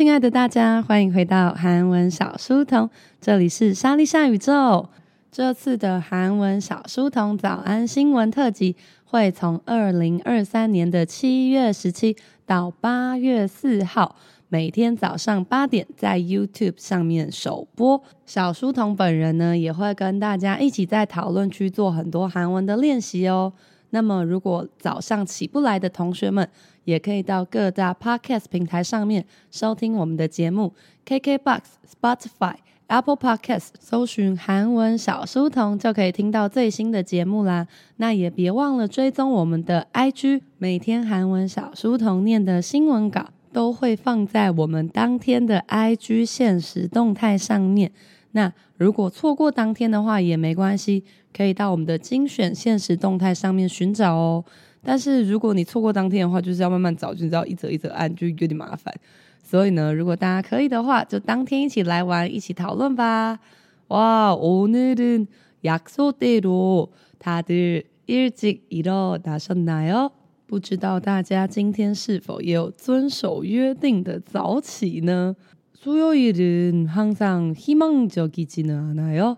亲爱的大家，欢迎回到韩文小书童，这里是莎莉夏宇宙。这次的韩文小书童早安新闻特辑会从二零二三年的七月十七到八月四号，每天早上八点在 YouTube 上面首播。小书童本人呢，也会跟大家一起在讨论区做很多韩文的练习哦。那么，如果早上起不来的同学们，也可以到各大 Podcast 平台上面收听我们的节目，KKBox、Spotify、Apple Podcast，搜寻韩文小书童就可以听到最新的节目啦。那也别忘了追踪我们的 IG，每天韩文小书童念的新闻稿都会放在我们当天的 IG 限时动态上面。那如果错过当天的话也没关系，可以到我们的精选限时动态上面寻找哦。但是如果你错过当天的话，就是要慢慢找，就知道一则一则按，就有点麻烦。所以呢，如果大家可以的话，就当天一起来玩，一起讨论吧。哇，오늘은약속대로다들일찍일어나셨나요？不知道大家今天是否也有遵守约定的早起呢？수요일은항상희망적이지는않아요。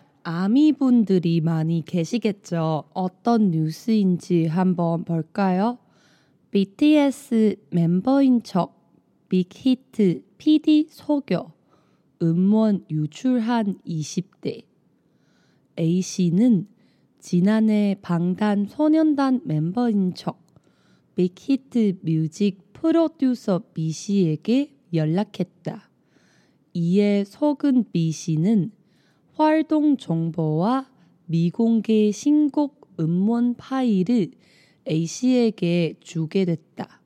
아미분들이 많이 계시겠죠 어떤 뉴스인지 한번 볼까요? BTS 멤버인 척 빅히트 PD 속여 음원 유출한 20대. A씨는 지난해 방탄 소년단 멤버인 척 빅히트 뮤직 프로듀서 B씨에게 연락했다. 이에 속은 B씨는 활동 정보와 미공개 신곡 음원 파일을 A씨에게 주게 됐다.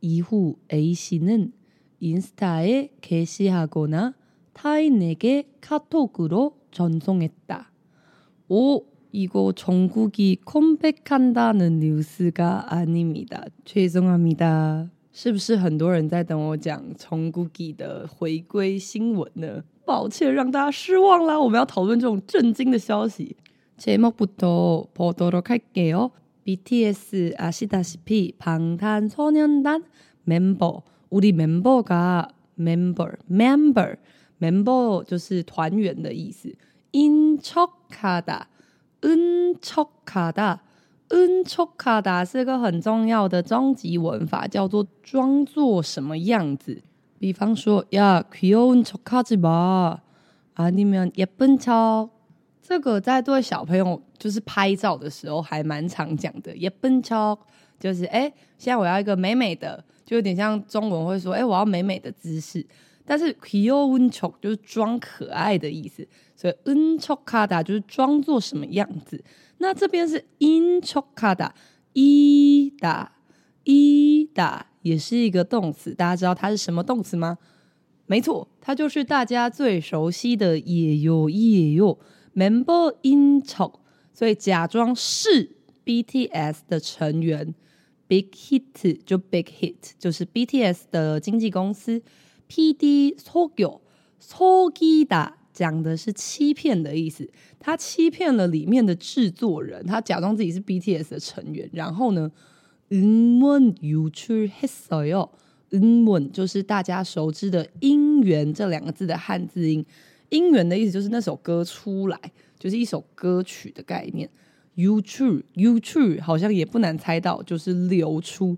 이후 A씨는 인스타에 게시하거나 타인에게 카톡으로 전송했다. 오, 이거 정국이 컴백한다는 뉴스가 아닙니다. 죄송합니다. 是不是很多人在等我讲정국이的回归新闻呢？抱歉让大家失望啦，我们要讨论这种震惊的消息。 제목부터 보도록 할게요. BTS 아시다시피 방탄소년단 멤버 우리 멤버가 멤버 member member 就是团员的意思 인척하다 은척하다 은척하다 是个很重要的终极文法叫做装作什么样子比方说 야 귀여운 척하지마 아니면 예쁜 척这个在对小朋友就是拍照的时候还蛮常讲的，예쁜척就是哎，现在我要一个美美的，就有点像中文会说哎，我要美美的姿势。 但是 k i o u n c h o 就是装可爱的意思，所以 u n c h o k a d a 就是装作什么样子。那这边是 in c h o k a d a i d a i d a 也是一个动词，大家知道它是什么动词吗？没错，它就是大家最熟悉的也有也有 member in c h o k 所以假装是 BTS 的成员。Big Hit 就 Big Hit 就是 BTS 的经纪公司。PD 속여 속이다讲的是欺骗的意思，他欺骗了里面的制作人，他假装自己是 BTS 的成员。然后呢，음원유출했어요。음원就是大家熟知的音源这两个字的汉字音。音源的意思就是那首歌出来，就是一首歌曲的概念。유출，유출 好像也不难猜到，就是流出，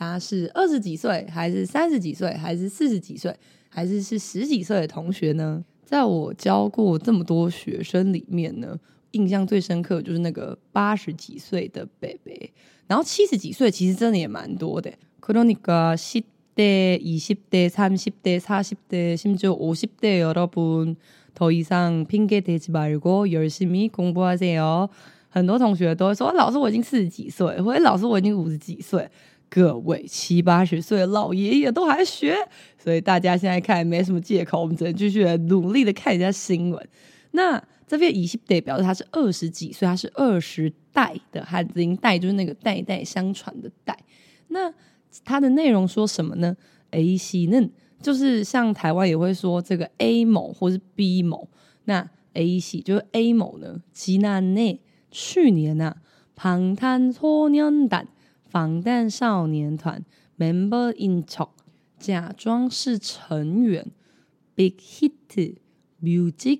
大家是二十几岁，还是三十几岁，还是四十几岁，还是是十几岁的同学呢？在我教过这么多学生里面呢， 印象最深刻就是那个八十几岁的伯伯，然后七十几岁其实真的也蛮多的。그러니까10대、20대、30대、40대、심지어50대여러분더이상핑계대지말고열심히공부하세요。很多同学都会说：“老师，我已经四十几岁，或者老师，我已经五十几岁。” 各位七八十岁的老爷爷都还学，所以大家现在看没什么借口，我们只能继续努力的看一下新闻。那这边以西代表示他是二十几岁，他是二十代的汉字音代，就是那个代代相传的代。那它的内容说什么呢？A C 那就是像台湾也会说这个 A 某或是 B 某，那 A C 就是 A 某呢？吉那内去年呐、啊，庞坦托年。防弹少年团 member into，假装是成员，Big Hit Music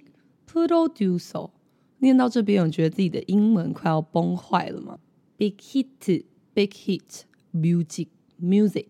Producer。念到这边，我觉得自己的英文快要崩坏了吗？Big Hit Big Hit Music Music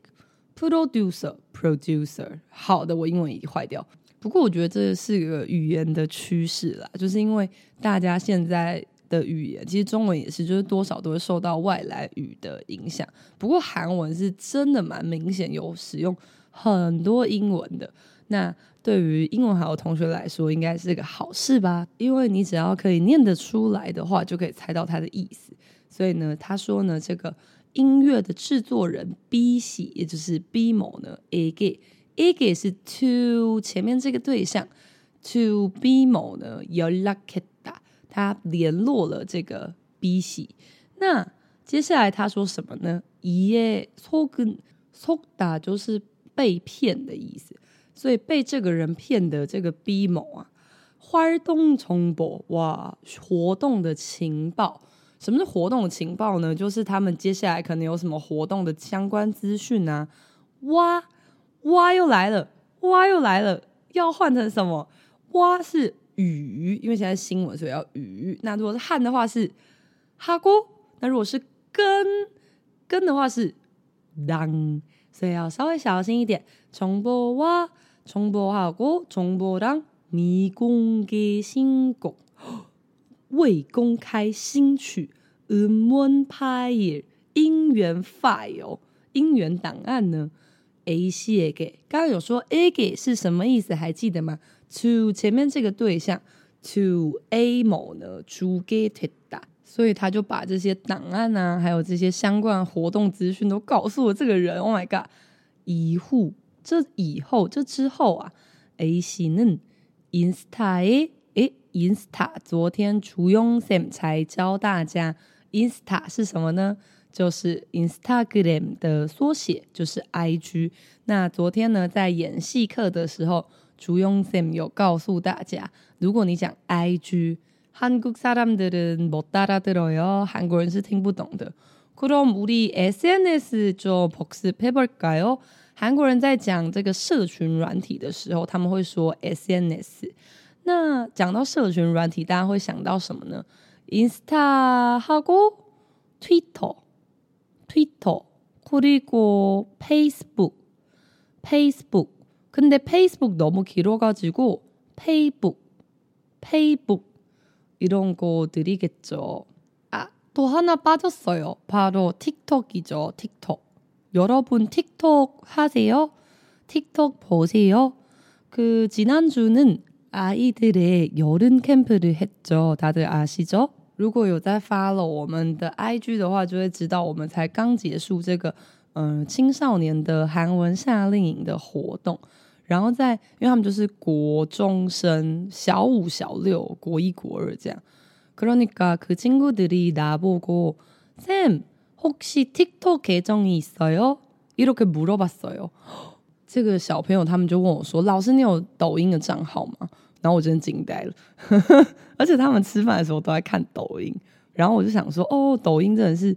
Producer Producer。好的，我英文已经坏掉。不过我觉得这是个语言的趋势啦，就是因为大家现在。的语言其实中文也是，就是多少都会受到外来语的影响。不过韩文是真的蛮明显有使用很多英文的。那对于英文好的同学来说，应该是个好事吧？因为你只要可以念得出来的话，就可以猜到它的意思。所以呢，他说呢，这个音乐的制作人 B 系，也就是 B 某呢，에게，에게 是 to 前面这个对象，to B 某呢연락했 他联络了这个 B 喜。那接下来他说什么呢？一耶错跟错打就是被骗的意思，所以被这个人骗的这个 B 某啊，花东重播哇，活动的情报。什么是活动的情报呢？就是他们接下来可能有什么活动的相关资讯啊。哇哇又来了，哇又来了，要换成什么？哇是与，因为现在新闻，所以要与。那如果是汉的话是哈锅，那如果是根根的话是当，所以要稍微小心一点。重播哇，重播哈锅，重播当未公开新歌，未公开新曲。嗯，one file 音源 file 音源档案呢？A 系给刚刚有说 A 给是什么意思？还记得吗 ？to 前面这个对象 to A 某呢，주게됐다，所以他就把这些档案啊，还有这些相关活动资讯都告诉了这个人。Oh my god！以后这以后这之后啊，A 씨는 Insta 에 Insta 昨天주영 쌤才教大家 Insta 是什么呢？就是 Instagram 的缩写，就是 IG。那昨天呢，在演戏课的时候。 竹庸 Sam 有告诉大家，如果你讲 IG，한국사람들은못알아들어요，韩国人是听不懂的。그럼우리 SNS 좀복습해볼까요？韩国人在讲这个社群软体的时候，他们会说 SNS。那讲到社群软体，大家会想到什么呢？Insta 하고 Twitter、Twitter 그리고 Facebook、Facebook。 근데 페이스북 너무 길어가지고 페이북, 페이북 이런 거들이겠죠. 아, 또 하나 빠졌어요. 바로 틱톡이죠. 틱톡. 여러분 틱톡 하세요? 틱톡 보세요? 그 지난주는 아이들의 여름 캠프를 했죠. 다들 아시죠? 如果有在 follow 我们的 IG 的话，就会知道我们才刚结束这个 嗯青少年的韩文夏令营的活动。然后在，因为他们就是国中生，小五、小六、国一、国二这样。그러니까그친구들이나보고쌤혹시틱톡계정이있어요이렇게물어봤어요这个小朋友他们就问我说：“老师，你有抖音的账号吗？”然后我真的惊呆了，而且他们吃饭的时候都在看抖音。然后我就想说：“哦，抖音真的是，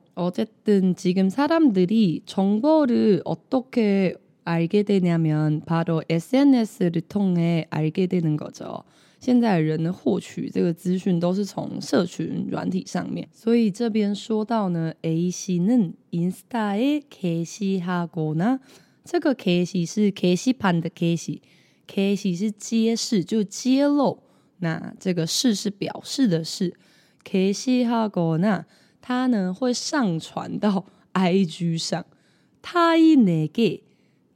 어쨌든 지금 사람들이 정보를 어떻게 알게 되냐면 바로 SNS를 통해 알게 되는 거죠. 现在人呢，获取这个资讯都是从社群软体上面，所以这边说到呢，A 씨는 인스타에 게시하거나，这个 게시是게시판的 게시，게시是揭示就揭露，那这个示是表示的示，게시하거나， 他呢会上传到 IG 上，太那个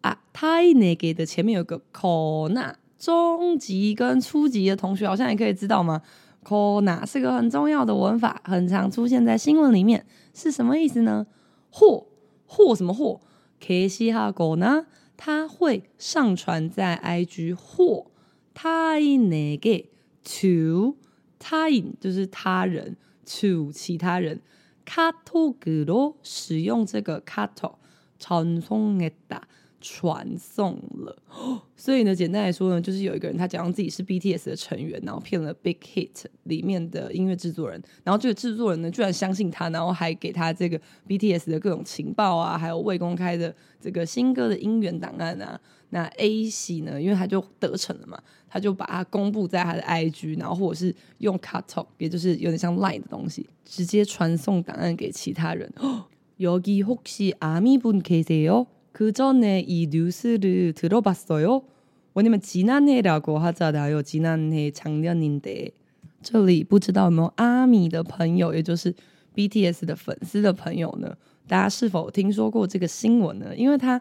啊，太那个的前面有个 cona，中级跟初级的同学好像也可以知道吗？cona 是个很重要的文法，很常出现在新闻里面，是什么意思呢？或或什么或？Kishago 呢？他会上传在 IG 或太那个 to，他引就是他人 to 其他人。카톡으로使用这个카톡전송했다。传送了，所以呢，简单来说呢，就是有一个人他假装自己是 BTS 的成员，然后骗了 Big Hit 里面的音乐制作人，然后这个制作人呢，居然相信他，然后还给他这个 BTS 的各种情报啊，还有未公开的这个新歌的音源档案啊。 那 A 系呢，因为他就得逞了嘛，他就把它公布在他的 IG，然后或者是用 Katalk，也就是有点像 Line 的东西，直接传送档案给其他人。여기혹시아미분계세요？ 그 전에 이 뉴스를 들어봤어요? 왜냐면 지난해라고 하잖아요. 지난해 작년인데. 这里不知道有没有阿米的朋友，也就是 BTS 的粉丝的朋友呢，大家是否听说过这个新闻呢？因为它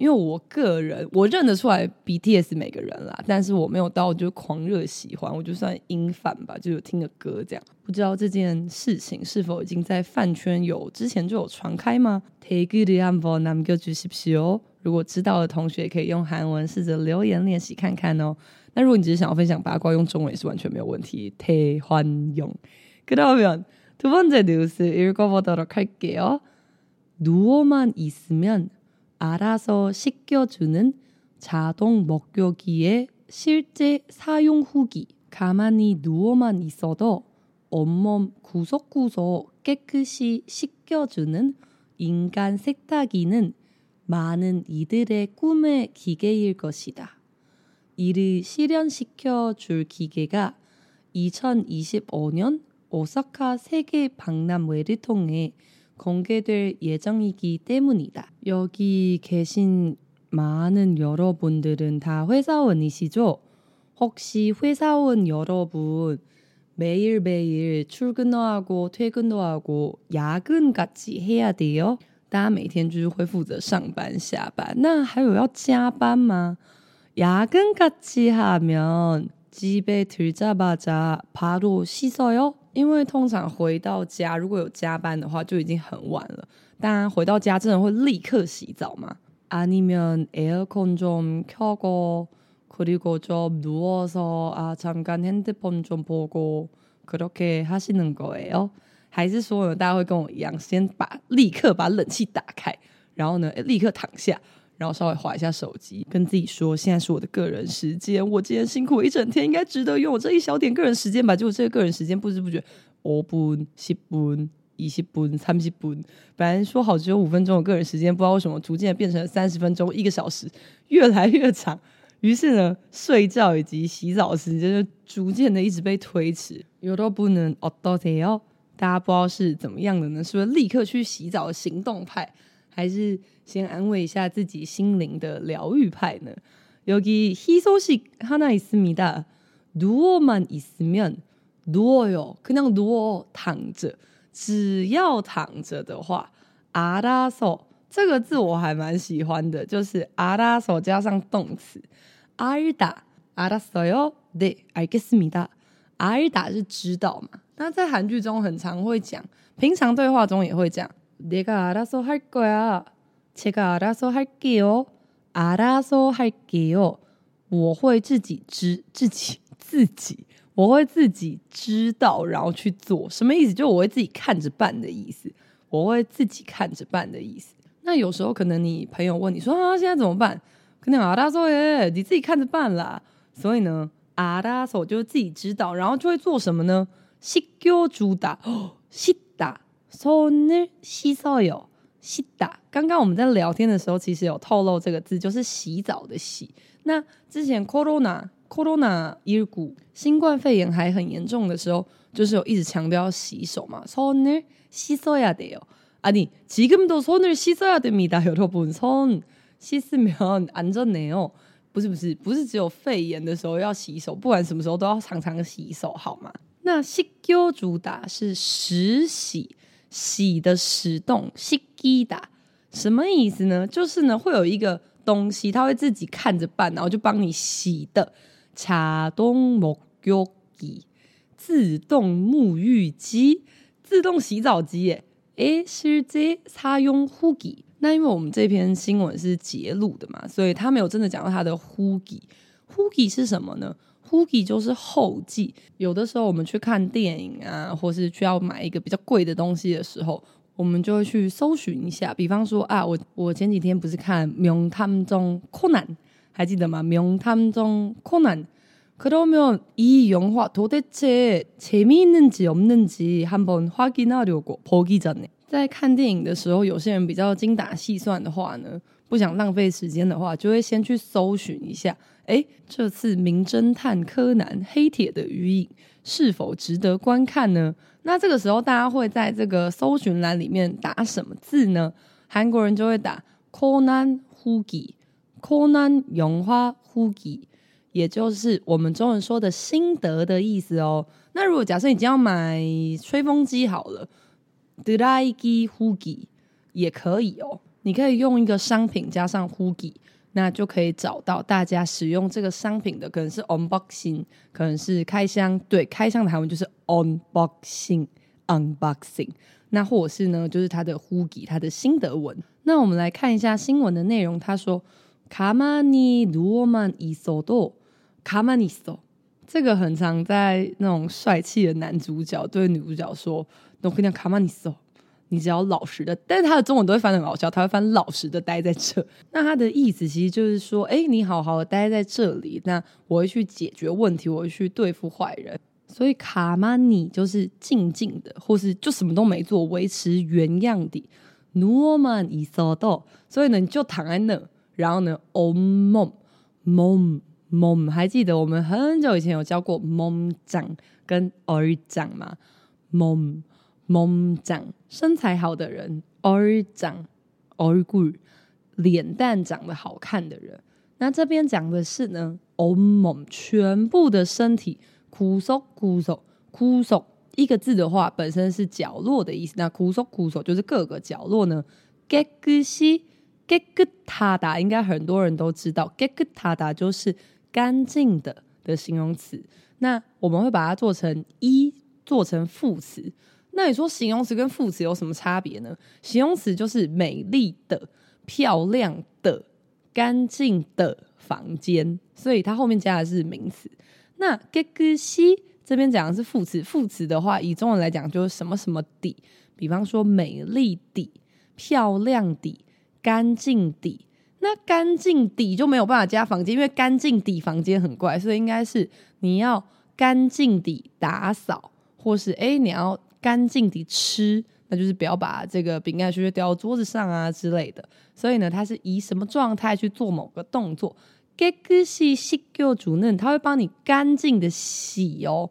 因为我个人我认得出来 BTS 每个人啦，但是我没有到就狂热喜欢，我就算音范吧，就有听个歌这样。不知道这件事情是否已经在饭圈有之前就有传开吗？댓글을한번남겨주십시오如果知道的同学可以用韩文试着留言练习看看哦。那如果你只是想要分享八卦，用中文也是完全没有问题。대환영그러면두번째뉴스읽어보도록할게요누워만있으면 알아서 씻겨주는 자동 먹여기의 실제 사용 후기. 가만히 누워만 있어도 온몸 구석구석 깨끗이 씻겨주는 인간 세탁기는 많은 이들의 꿈의 기계일 것이다. 이를 실현시켜 줄 기계가 2025년 오사카 세계 박람회를 통해 공개될 예정이기 때문이다. 여기 계신 많은 여러분들은 다 회사원이시죠? 혹시 회사원 여러분 매일매일 출근도 하고 퇴근도 하고 야근 같이 해야 돼요? 大家每天就是会负责上班下班，那还有要加班吗？ 야근 같이 하면 집에 들자마자 바로 씻어요? 因为通常回到家，如果有加班的话，就已经很晚了。当然，回到家真的会立刻洗澡吗？아니면에어컨좀켜고그리고좀누워서아잠깐핸드폰좀보고그렇게하시는거예요还是说呢，大家会跟我一样，先把立刻把冷气打开，然后呢，立刻躺下。 然后稍微划一下手机，跟自己说：“现在是我的个人时间，我今天辛苦一整天，应该值得拥有这一小点个人时间吧？”结果这个个人时间不知不觉，五分、十分、二十分、三十分，本来说好只有五分钟的个人时间，不知道为什么逐渐变成了三十分钟、一个小时，越来越长。于是呢，睡觉以及洗澡时间就逐渐的一直被推迟。有都不能哦，到底要大家不知道是怎么样的呢？是不是立刻去洗澡的行动派？还是先安慰一下自己心灵的疗愈派呢？여기희소식하나있습니다누워만있으면누워요그냥누워躺着，只要躺着的话，알아서这个字我还蛮喜欢的，就是알아서加上动词알다알았어요네알겠습니다 알다是知道嘛？那在韩剧中很常会讲，平常对话中也会讲。 내가알아서할거야제가알아서할게요알아서할게요我会自己知自己自己，我会自己知道，然后去做。什么意思？就我会自己看着办的意思。我会自己看着办的意思。那有时候可能你朋友问你说啊，现在怎么办？可能阿达说耶，你自己看着办啦。所以呢，阿达说就自己知道，然后就会做什么呢？洗脚煮打哦，洗打 손을씻어요，洗打。刚刚我们在聊天的时候，其实有透露这个字，就是洗澡的洗。那之前 corona corona 19新冠肺炎还很严重的时候，就是有一直强调要洗手嘛。손을씻어야돼요아니지금도손을씻어야됩니다여러분손씻으면안좋네요不是不是不是只有肺炎的时候要洗手，不管什么时候都要常常洗手，好吗？那洗脚主打是使洗 洗的石洞，洗鸡的什么意思呢？就是呢，会有一个东西，它会自己看着办，然后就帮你洗的。茶洞木浴机，自动沐浴机，自动洗澡机耶，哎，是这擦用呼机。那因为我们这篇新闻是截录的嘛，所以他没有真的讲到他的呼机。呼机是什么呢？후기就是后记。有的时候我们去看电影啊，或是需要买一个比较贵的东西的时候。我们就会去搜寻一下，比方说啊，我我前几天不是看《名探中柯南》，还记得吗？《名探中柯南》，그러면이영화도대체재미있는지없는지한번확인하려고보기전에在看电影的时候，有些人比较精打细算的话呢，不想浪费时间的话，就会先去搜寻一下， 哎，这次《名侦探柯南：黑铁的余影》是否值得观看呢？那这个时候，大家会在这个搜寻栏里面打什么字呢？韩国人就会打 Conan Hugi，Conan 花 Hugi。也就是我们中文说的“心得”的意思哦。那如果假设你今要买吹风机好了，drygi hugi 也可以哦。你可以用一个商品加上 hugi，那就可以找到大家使用这个商品的，可能是 unboxing，可能是开箱。对，开箱的韩文就是 unboxing，unboxing。那或者是呢，就是它的후기，它的心得文。那我们来看一下新闻的内容。他说：“가만히누워만있어도가만히있어。”这个很常在那种帅气的男主角对女主角说：“너그냥가만히있어。” 你只要老实的，但是他的中文都会翻得很搞笑，他会翻老实的待在这。那他的意思其实就是说，哎，你好好的待在这里，那我会去解决问题，我会去对付坏人。所以卡玛尼就是静静的，或是就什么都没做，维持原样的。努曼伊索多，所以呢，你就躺在那，然后呢，哦梦梦梦，还记得我们很久以前有教过梦长跟儿长吗？梦。몸짱身材好的人，얼짱얼굴脸蛋长得好看的人。那这边讲的是呢，온몸全部的身体，구석구석구석一个字的话，本身是角落的意思。那구석구석就是各个角落呢。깨끗이깨끗하다应该很多人都知道，깨끗하다就是干净的的形容词。那我们会把它做成一，做成副词。 那你说形容词跟副词有什么差别呢？形容词就是美丽的、漂亮的、干净的房间。所以它后面加的是名词。那给个西这边讲的是副词，副词的话以中文来讲就是什么什么底。比方说美丽底、漂亮底、干净底。那干净底就没有办法加房间，因为干净底房间很怪，所以应该是你要干净底打扫，或是诶你要。干净的吃，那就是不要把这个饼干屑屑掉到桌子上啊之类的。所以呢，它是以什么状态去做某个动作？깨끗이씻겨주는，它会帮你干净的洗哦。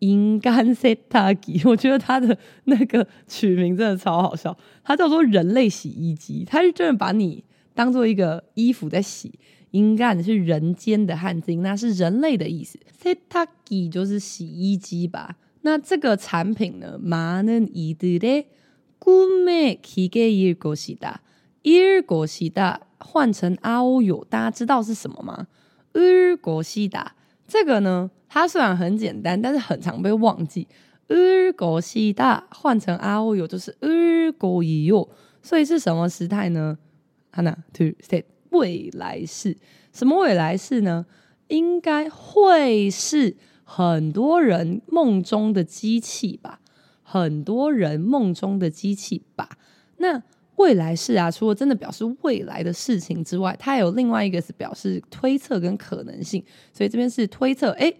인간세탁기，我觉得它的那个取名真的超好笑，它叫做人类洗衣机，它是真的把你当做一个衣服在洗。인간是人间的汉字，那是人类的意思。세탁기就是洗衣机吧。 那这个产品呢，많은이들의꿈의기계일것이다일것이다换成啊哦哟，大家知道是什么吗？일것이다这个呢，它虽然很简单，但是很常被忘记。 을 것이다换成啊哦哟就是을 거예요，所以是什么时态呢？하나 둘 셋，未来式。什么未来式呢？应该会是 很多人梦中的机器吧？很多人梦中的机器吧？那未来式啊，除了真的表示未来的事情之外，它还有另外一个是表示推测跟可能性。所以这边是推测，诶。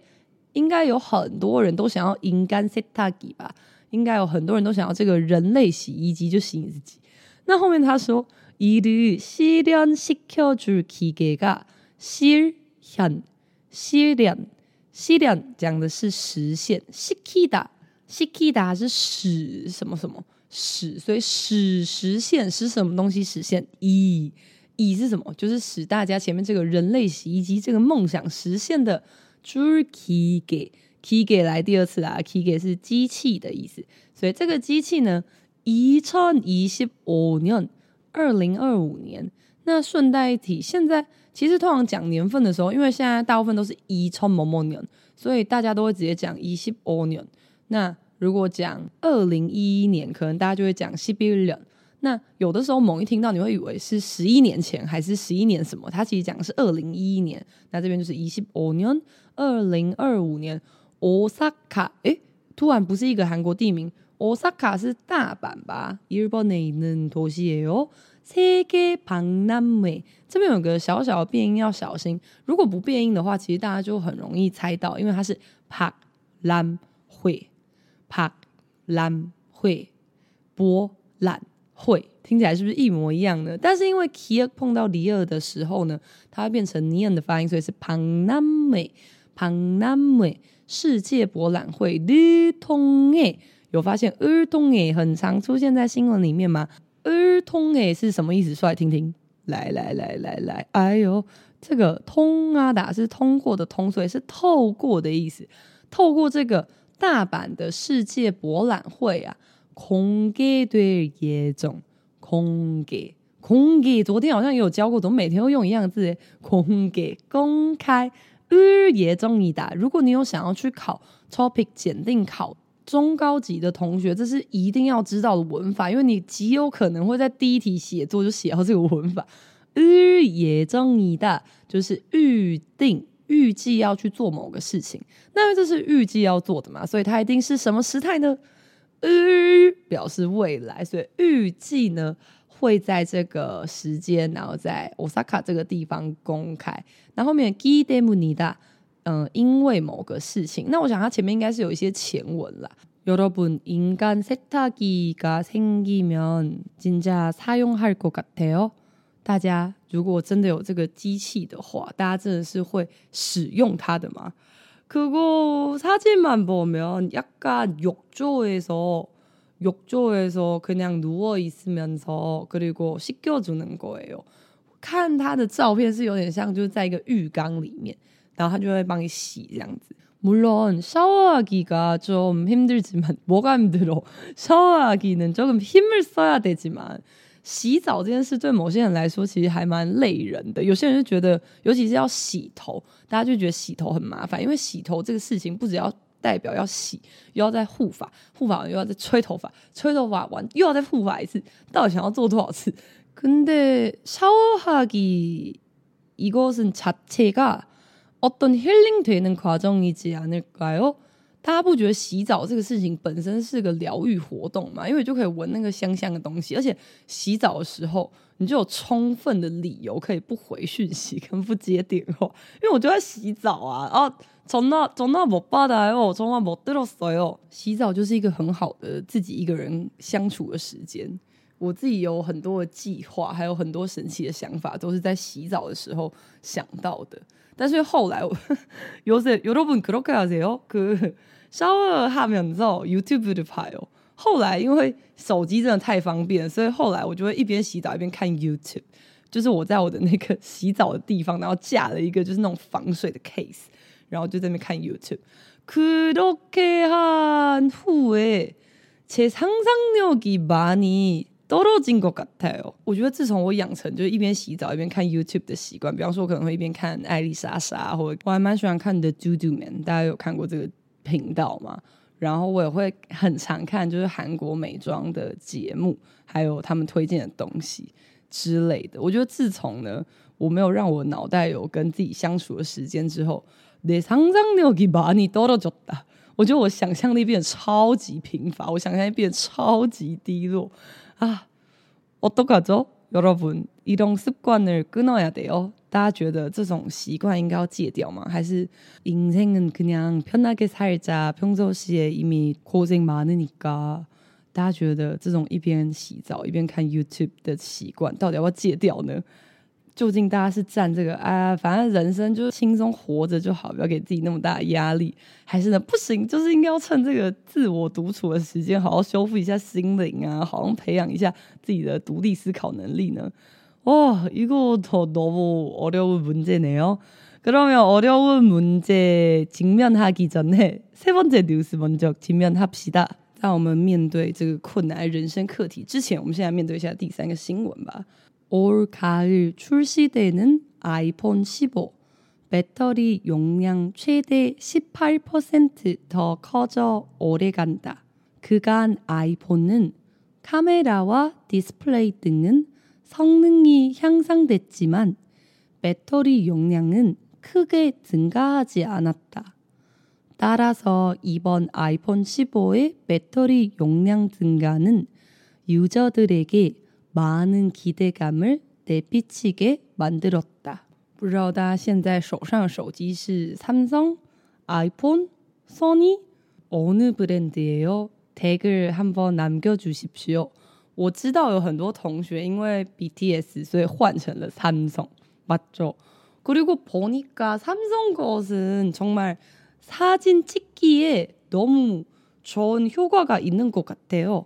应该有很多人都想要인간세탁기吧？应该有很多人都想要这个人类洗衣机，就洗你自己。那后面他说，이르실현시켜줄기계가실현실현 西点讲的是实现，西基达西基达是使什么什么使，所以使实现使什么东西实现？以以是什么？就是使大家前面这个人类洗衣机这个梦想实现的。Turkey 给 k e 给来第二次啦 k e 给是机器的意思，所以这个机器呢，一创一十五年，二零二五年。那顺带一提，现在其实通常讲年份的时候，因为现在大部分都是一冲某某年，所以大家都会直接讲一十五年。那如果讲二零一一年，可能大家就会讲西比年。那有的时候猛一听到，你会以为是十一年前还是十一年什么？它其实讲的是二零一一年。那这边就是一十五年，二零二五年，Osaka。诶、突然不是一个韩国地名，Osaka 是大阪吧？日本的年头是也有。세계박람회，这边有个小小的变音要小心，如果不变音的话，其实大家就很容易猜到，因为它是박람회，박람회，博览。会听起来是不是一模一样呢？但是因为 kia 碰到里尔的时候呢，它会变成尼恩的发音，所以是庞南美庞南美世界博览会儿童诶，有发现儿童诶很常出现在新闻里面吗？ 儿童诶是什么意思？说来听听。来来来来来，哎呦，这个通啊打是通过的通，所以是透过的意思。透过这个大阪的世界博览会啊。空给对也种空给空给，昨天好像也有教过，怎么每天都用一样的字？空给公开日耶中一打。如果你有想要去考 topic 检定考中高级的同学这是一定要知道的文法因为你极有可能会在第一题写作就写到这个文法。日也增尼达就是预定预计要去做某个事情。那这是预计要做的嘛所以它一定是什么时态呢？日表示未来所以预计呢会在这个时间然后在 osaka 这个地方公开。然后面 gie dame 的嗯，因为某个事情。那我想它前面应该是有一些前文啦。여러분인간세탁기가생기면진짜사용할것같아요。大家如果真的有这个机器的话，大家真的是会使用它的吗？그거사진만보면약간욕조에서욕조에서그냥누워있으면서그리고씻겨주는거예요看他的照片是有点像，就是在一个浴缸里面， 然后他就会帮你洗这样子。물론샤워하기가좀힘들지만뭐가힘들어샤워하기는조금힘을써야되지만洗澡这件事对某些人来说其实还蛮累人的。有些人就觉得，尤其是要洗头，大家就觉得洗头很麻烦，因为洗头这个事情不只要代表要洗，又要再护发，护发完又要再吹头发，吹头发完又要再护发一次，到底想要做多少次？근데샤워하기이것은자체가 어떤힐링되는과정이지않을까요大家不觉得洗澡这个事情本身是个疗愈活动吗？因为就可以闻那个香香的东西，而且洗澡的时候你就有充分的理由可以不回讯息跟不接电话。因为我就在洗澡啊，然后从那从那我爸的还有从那我得了水哦。洗澡就是一个很好的自己一个人相处的时间。 我自己有很多的计划，还有很多神奇的想法，都是在洗澡的时候想到的。但是后来我요새여러분그렇게하세요그 샤워하면서 유튜브를 봐요. 后来因为手机真的太方便，所以后来我就会一边洗澡一边看 YouTube。就是我在我的那个洗澡的地方，然后架了一个就是那种防水的 case，然后就在那边看 YouTube。그렇게한후에제상상력이많이 떨어진것같아요。我觉得自从我养成就是一边洗澡一边看 YouTube 的习惯，比方说我可能会一边看艾丽莎莎，或者我还蛮喜欢看的 Dudu Man，大家有看过这个？频道嘛， 然后我也会很常看，就是韩国美妆的节目，还有他们推荐的东西之类的。我觉得自从呢，我没有让我脑袋有跟自己相处的时间之后，내상상력이많이떨어졌다。我觉得我想象力变得超级贫乏，我想象力变得超级低落 啊！어떡하죠여러분이런습관을끊어야돼요大家觉得这种习惯应该要戒掉吗？还是인생은그냥편하게살자평소시에이미고생많으니까大家觉得这种一边洗澡一边看 YouTube 的习惯，到底要不要戒掉呢？ 究竟大家是站这个啊，反正人生就是轻松活着就好，不要给自己那么大的压力，还是呢不行，就是应该要趁这个自我独处的时间，好好修复一下心灵啊，好好培养一下自己的独立思考能力呢？哇，이거더너무어려운문제네요그러면어려운문제직면하기전에세번째뉴스먼저직면합시다在我们面对这个困难人生课题之前，我们现在面对一下第三个新闻吧。 올 가을 출시되는 아이폰 15 배터리 용량 최대 18%더 커져 오래간다 그간 아이폰은 카메라와 디스플레이 등은 성능이 향상됐지만 배터리 용량은 크게 증가하지 않았다. 따라서 이번 아이폰 15의 배터리 용량 증가는 유저들에게 많은 기대감을 내비치게 만들었다. 不知道大家现在手上的手机是 삼성, 아이폰, 소니 어느 브랜드예요? 댓글 한번 남겨주십시오. 我知道有很多同学因为 BTS 所以换成了 삼성 맞죠? 그리고 보니까 삼성 것은 정말 사진 찍기에 너무 좋은 효과가 있는 것 같아요.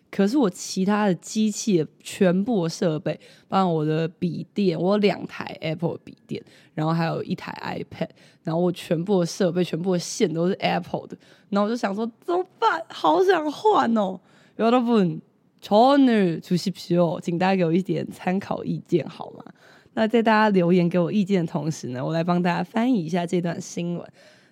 可是我其他的机器的全部的设备，包括我的笔电，我有两台 Apple 笔电，然后还有一台 iPad，然后我全部的设备、全部的线都是 Apple 的，然后我就想说怎么办？好想换哦！여러분 전을 주십시오，请大家给我一点参考意见好吗？那在大家留言给我意见的同时呢，我来帮大家翻译一下这段新闻。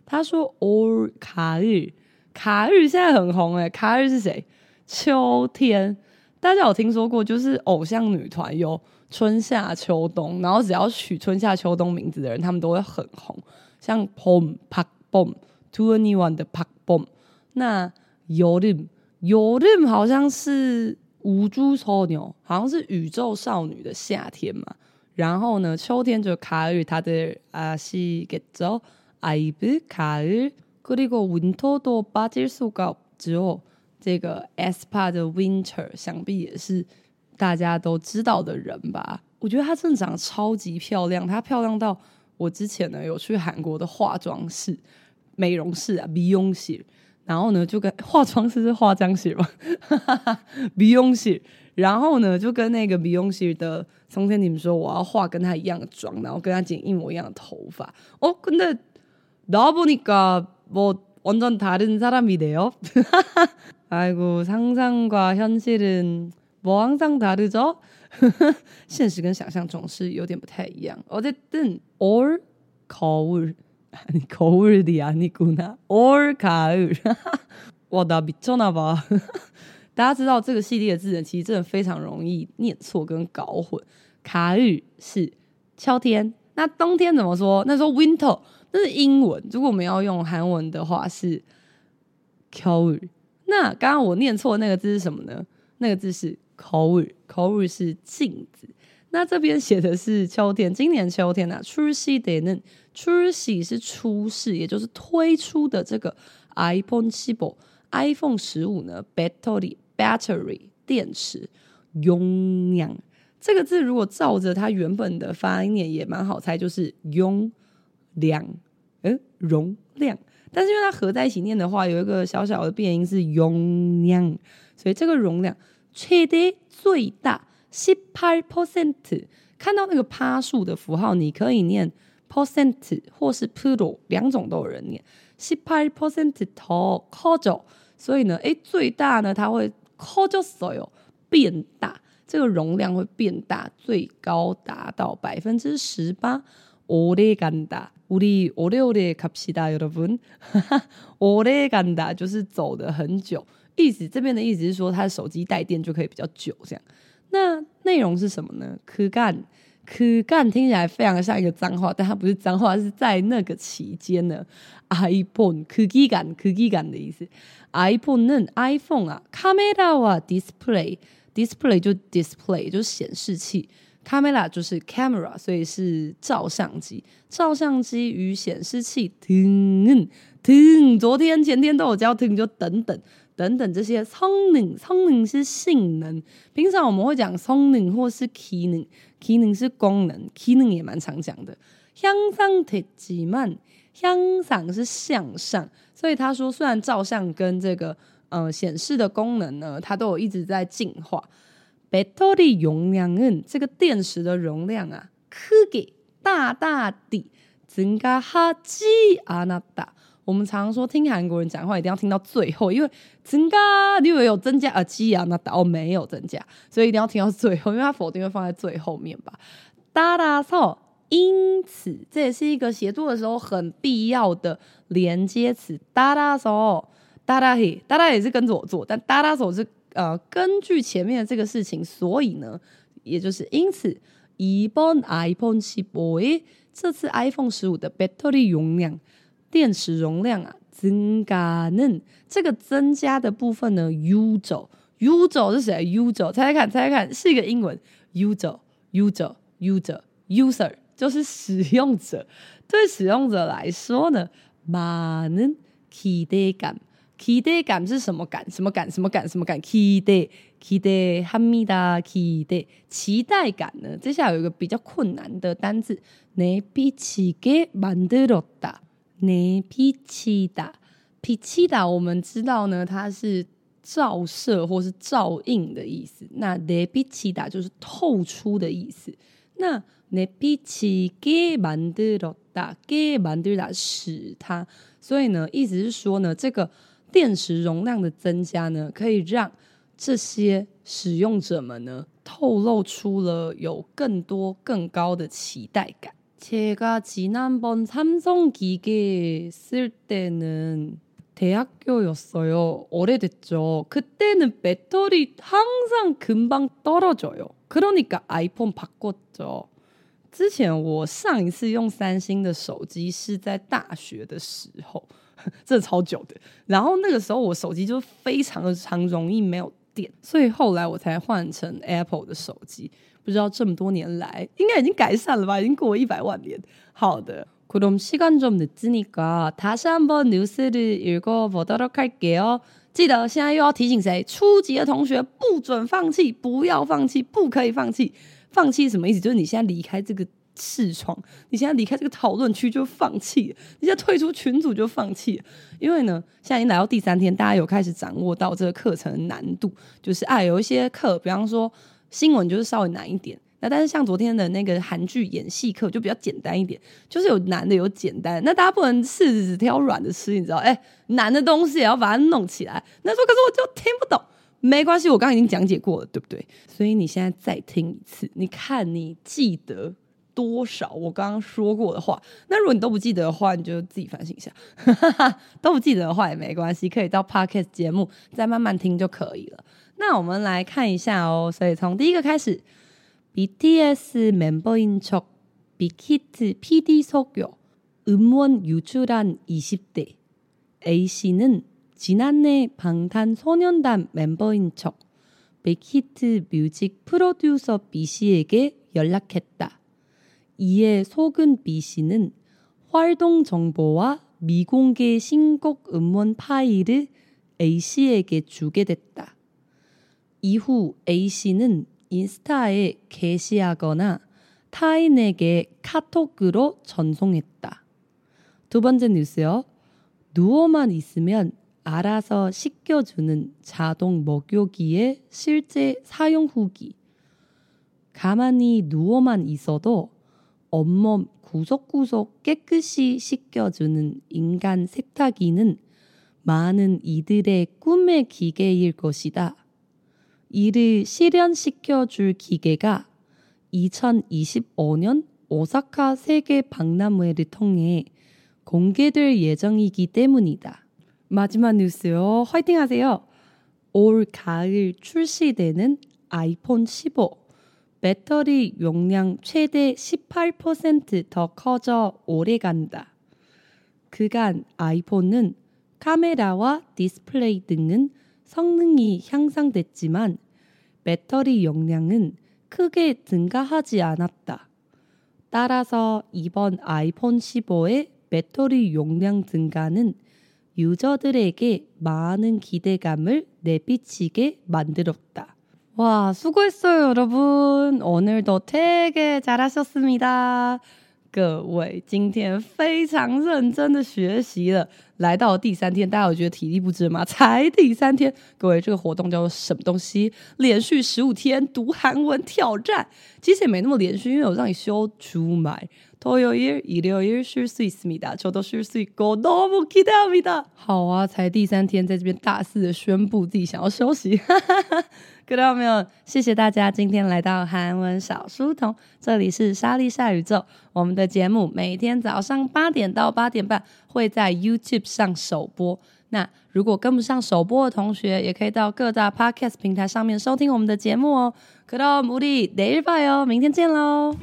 他说올卡日，卡日现在很红诶，卡日是谁？ 秋天，大家有听说过？就是偶像女团有春夏秋冬，然后只要取春夏秋冬名字的人，他们都会很红。像 Pom Pak Bom Two Any One 的 Pak Bom，那 Yorim Yorim 好像是无珠소녀，好像是宇宙少女的夏天嘛。然后呢，秋天就卡日，他的아시겠죠아이브가을그리고윈터도빠질수가없죠 这个 aespa 的 Winter 想必也是大家都知道的人吧？我觉得她真的长得超级漂亮，她漂亮到我之前呢有去韩国的化妆室、美容室啊，美容室，然后呢就跟化妆室是化妆室嘛，美容室，然后呢就跟那个美容室的松天你们说我要化跟她一样的妆，然后跟她剪一模一样的头发。哦，근데나와보니까뭐 완전다른사람이네요 아이고상상과현실은뭐항상다르죠 现实跟想象总是有点不太一样。어쨌든올거울아니거울이아니구나올가을哇，나미쳤나봐 大家知道这个系列的字呢，其实真的非常容易念错跟搞混。卡日是秋天，那冬天怎么说？那说 winter， 那是英文。如果我们要用韩文的话是겨울。那刚刚我念错的那个字是什么呢？那个字是口语，口语是镜子。那这边写的是秋天，今年秋天啊，출시되는，출시是出世，也就是推出的这个 iPhone 15，iPhone 十五呢，battery battery 电池容量这个字如果照着它原本的发音念也蛮好猜，就是容 量，嗯，容量。但是因为它合在一起念的话，有一个小小的变音是容量，所以这个容量 최대最大18%看到那个趴数的符号，你可以念 percent 或是 pro，两种都有人念。18%더커져，所以呢，诶，最大呢，它会커졌어요，变大，这个容量会变大，最高达到百分之十八。 오래간다우리오래오래갑시다여러분 오래간다就是走得很久，意思这边的意思是说，他的手机带电就可以比较久，这样。那内容是什么呢？그 간， 그 간听起来非常的像一个脏话，但它不是脏话，是在那个期间呢。iPhone 그 기간， 그 기간的意思。iPhone는 iPhone 啊，카메라와 display，display 就 display 就是显示器。 Camera 就是 camera，所以是照相机。照相机与显示器，听，昨天前天都有教，停就等等等等这些。聪明聪明是性能，平常我们会讲聪明或是 key 能，key 能是功能，key 能也蛮常讲的。向上提几慢，向上是向上，所以他说虽然照相跟这个呃显示的功能呢，它都有一直在进化。배터리용량은这个电池的容量啊，크게大大地增加하지않았다。我们常说听韩国人讲话一定要听到最后，因为增加你以为有增加啊，지않았다哦，没有增加，所以一定要听到最后，因为它否定会放在最后面吧。따라서因此，这也是一个写作的时候很必要的连接词。따라서 따라해，따라也是跟着我做，但따라서是。 呃，根据前面的这个事情，所以呢，也就是因此，이번 iPhone 15诶，这次 iPhone 十五的 battery 容量，电池容量啊，增加는这个增加的部分呢，user，user 是谁？user，猜猜看，猜猜看，是一个英文，user，user，user，user 就是使用者。对使用者来说呢，많은기대감 期待感是什么感？什么感？什么感？什么感？期待期待哈密达期待。期待感呢？接下来有一个比较困难的单子你比起给满的老大你比起打脾气打我们知道呢它是照射或是照应的意思。那你比起打就是透出的意思。那你比起给满的老大给满的老大使它。所以呢意思是说呢这个电池容量的增加呢，可以让这些使用者们呢透露出了有更多更高的期待感。제가지난번삼성기계쓸때는대학교였어요오래됐죠그때는배터리항상금방떨어져요그러니까 iPhone 바꿨죠之前我上一次用三星的手机是在大学的时候。 这超久的，然后那个时候我手机就非常的常容易没有电，所以后来我才换成 Apple 的手机。不知道这么多年来，应该已经改善了吧？已经过了一百万年。好的，그럼시간좀늦으니까다시한번뉴스를읽어보도록할게요。记得现在又要提醒谁？初级的同学不准放弃，不要放弃，不可以放弃。放弃什么意思？就是你现在离开这个。 视窗，你现在离开这个讨论区就放弃，你现在退出群组就放弃，因为呢，现在已经来到第三天，大家有开始掌握到这个课程的难度，就是啊，有一些课，比方说新闻就是稍微难一点，那但是像昨天的那个韩剧演戏课就比较简单一点，就是有难的有简单，那大家不能柿子只挑软的吃，你知道？哎，难的东西也要把它弄起来。那说可是我就听不懂，没关系，我刚刚已经讲解过了，对不对？所以你现在再听一次，你看你记得。多少我刚刚说过的话，那如果你都不记得的话，你就自己反省一下。都不记得的话也没关系，可以到 Podcast 节目再慢慢听就可以了。那我们来看一下哦。所以从第一个开始，BTS 멤버인 척 빅히트 PD 속여 음원 유출한 20대 A씨는 지난해 방탄소년단 멤버인 척 빅히트 뮤직 프로듀서 B씨에게 연락했다. 이에 속은 B씨는 활동 정보와 미공개 신곡 음원 파일을 A씨에게 주게 됐다. 이후 A씨는 인스타에 게시하거나 타인에게 카톡으로 전송했다. 두 번째 뉴스요. 누워만 있으면 알아서 씻겨주는 자동 목욕기의 실제 사용 후기. 가만히 누워만 있어도 온몸 구석구석 깨끗이 씻겨주는 인간 세탁기는 많은 이들의 꿈의 기계일 것이다. 이를 실현시켜 줄 기계가 2025년 오사카 세계 박람회를 통해 공개될 예정이기 때문이다. 마지막 뉴스요. 화이팅 하세요. 올 가을 출시되는 아이폰 15. 배터리 용량 최대 18%더 커져 오래 간다. 그간 아이폰은 카메라와 디스플레이 등은 성능이 향상됐지만 배터리 용량은 크게 증가하지 않았다. 따라서 이번 아이폰 15의 배터리 용량 증가는 유저들에게 많은 기대감을 내비치게 만들었다. 와, 수고했어요, 여러분. 오늘도 되게 잘하셨습니다. 各位，今天非常认真的学习了。来到第三天，大家有觉得体力不支吗？才第三天，各位，这个活动叫做什么东西？连续十五天读韩文挑战，其实也没那么连续，因为我让你休出买。토요일 일요일 쉴 수 있습니다。저도쉴수있고너무기대합니다。好啊，才第三天，在这边大肆的宣布自己想要休息。 看到没有？谢谢大家今天来到韩文小书童，这里是莎莉夏宇宙。我们的节目每天早上八点到八点半会在 YouTube 上首播。那如果跟不上首播的同学，也可以到各大 Podcast 平台上面收听我们的节目哦。그럼우리내일봐요，明天见喽。